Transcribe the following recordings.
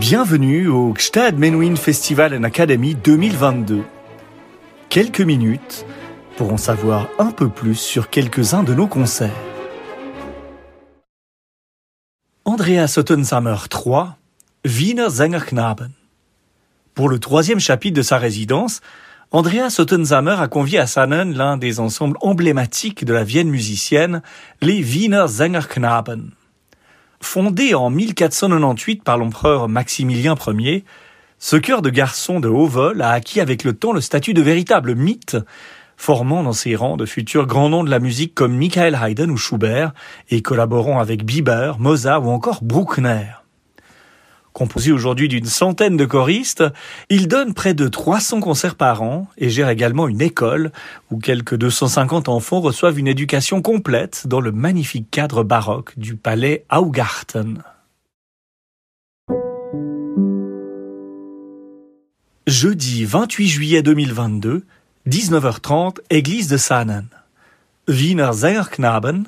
Bienvenue au Gstad Menuhin Festival and Academy 2022. Quelques minutes pour en savoir un peu plus sur quelques-uns de nos concerts. Andreas Ottensamer 3, Wiener Sängerknaben. Pour le troisième chapitre de sa résidence, Andreas Ottensamer a convié à Sannen l'un des ensembles emblématiques de la Vienne musicienne, les Wiener Sängerknaben. Fondé en 1498 par l'empereur Maximilien Ier, ce chœur de garçons de haut vol a acquis avec le temps le statut de véritable mythe, formant dans ses rangs de futurs grands noms de la musique comme Michael Haydn ou Schubert, et collaborant avec Bieber, Mozart ou encore Bruckner. Composé aujourd'hui d'une centaine de choristes, il donne près de 300 concerts par an et gère également une école où quelques 250 enfants reçoivent une éducation complète dans le magnifique cadre baroque du palais Augarten. Jeudi 28 juillet 2022, 19h30, église de Saanen. Wiener Sängerknaben,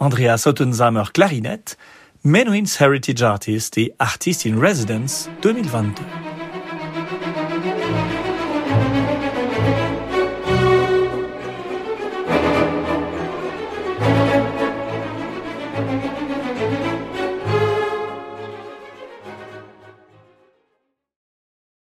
Andreas Ottensamer clarinette, Menuhin's Heritage Artist et Artist in Residence 2022.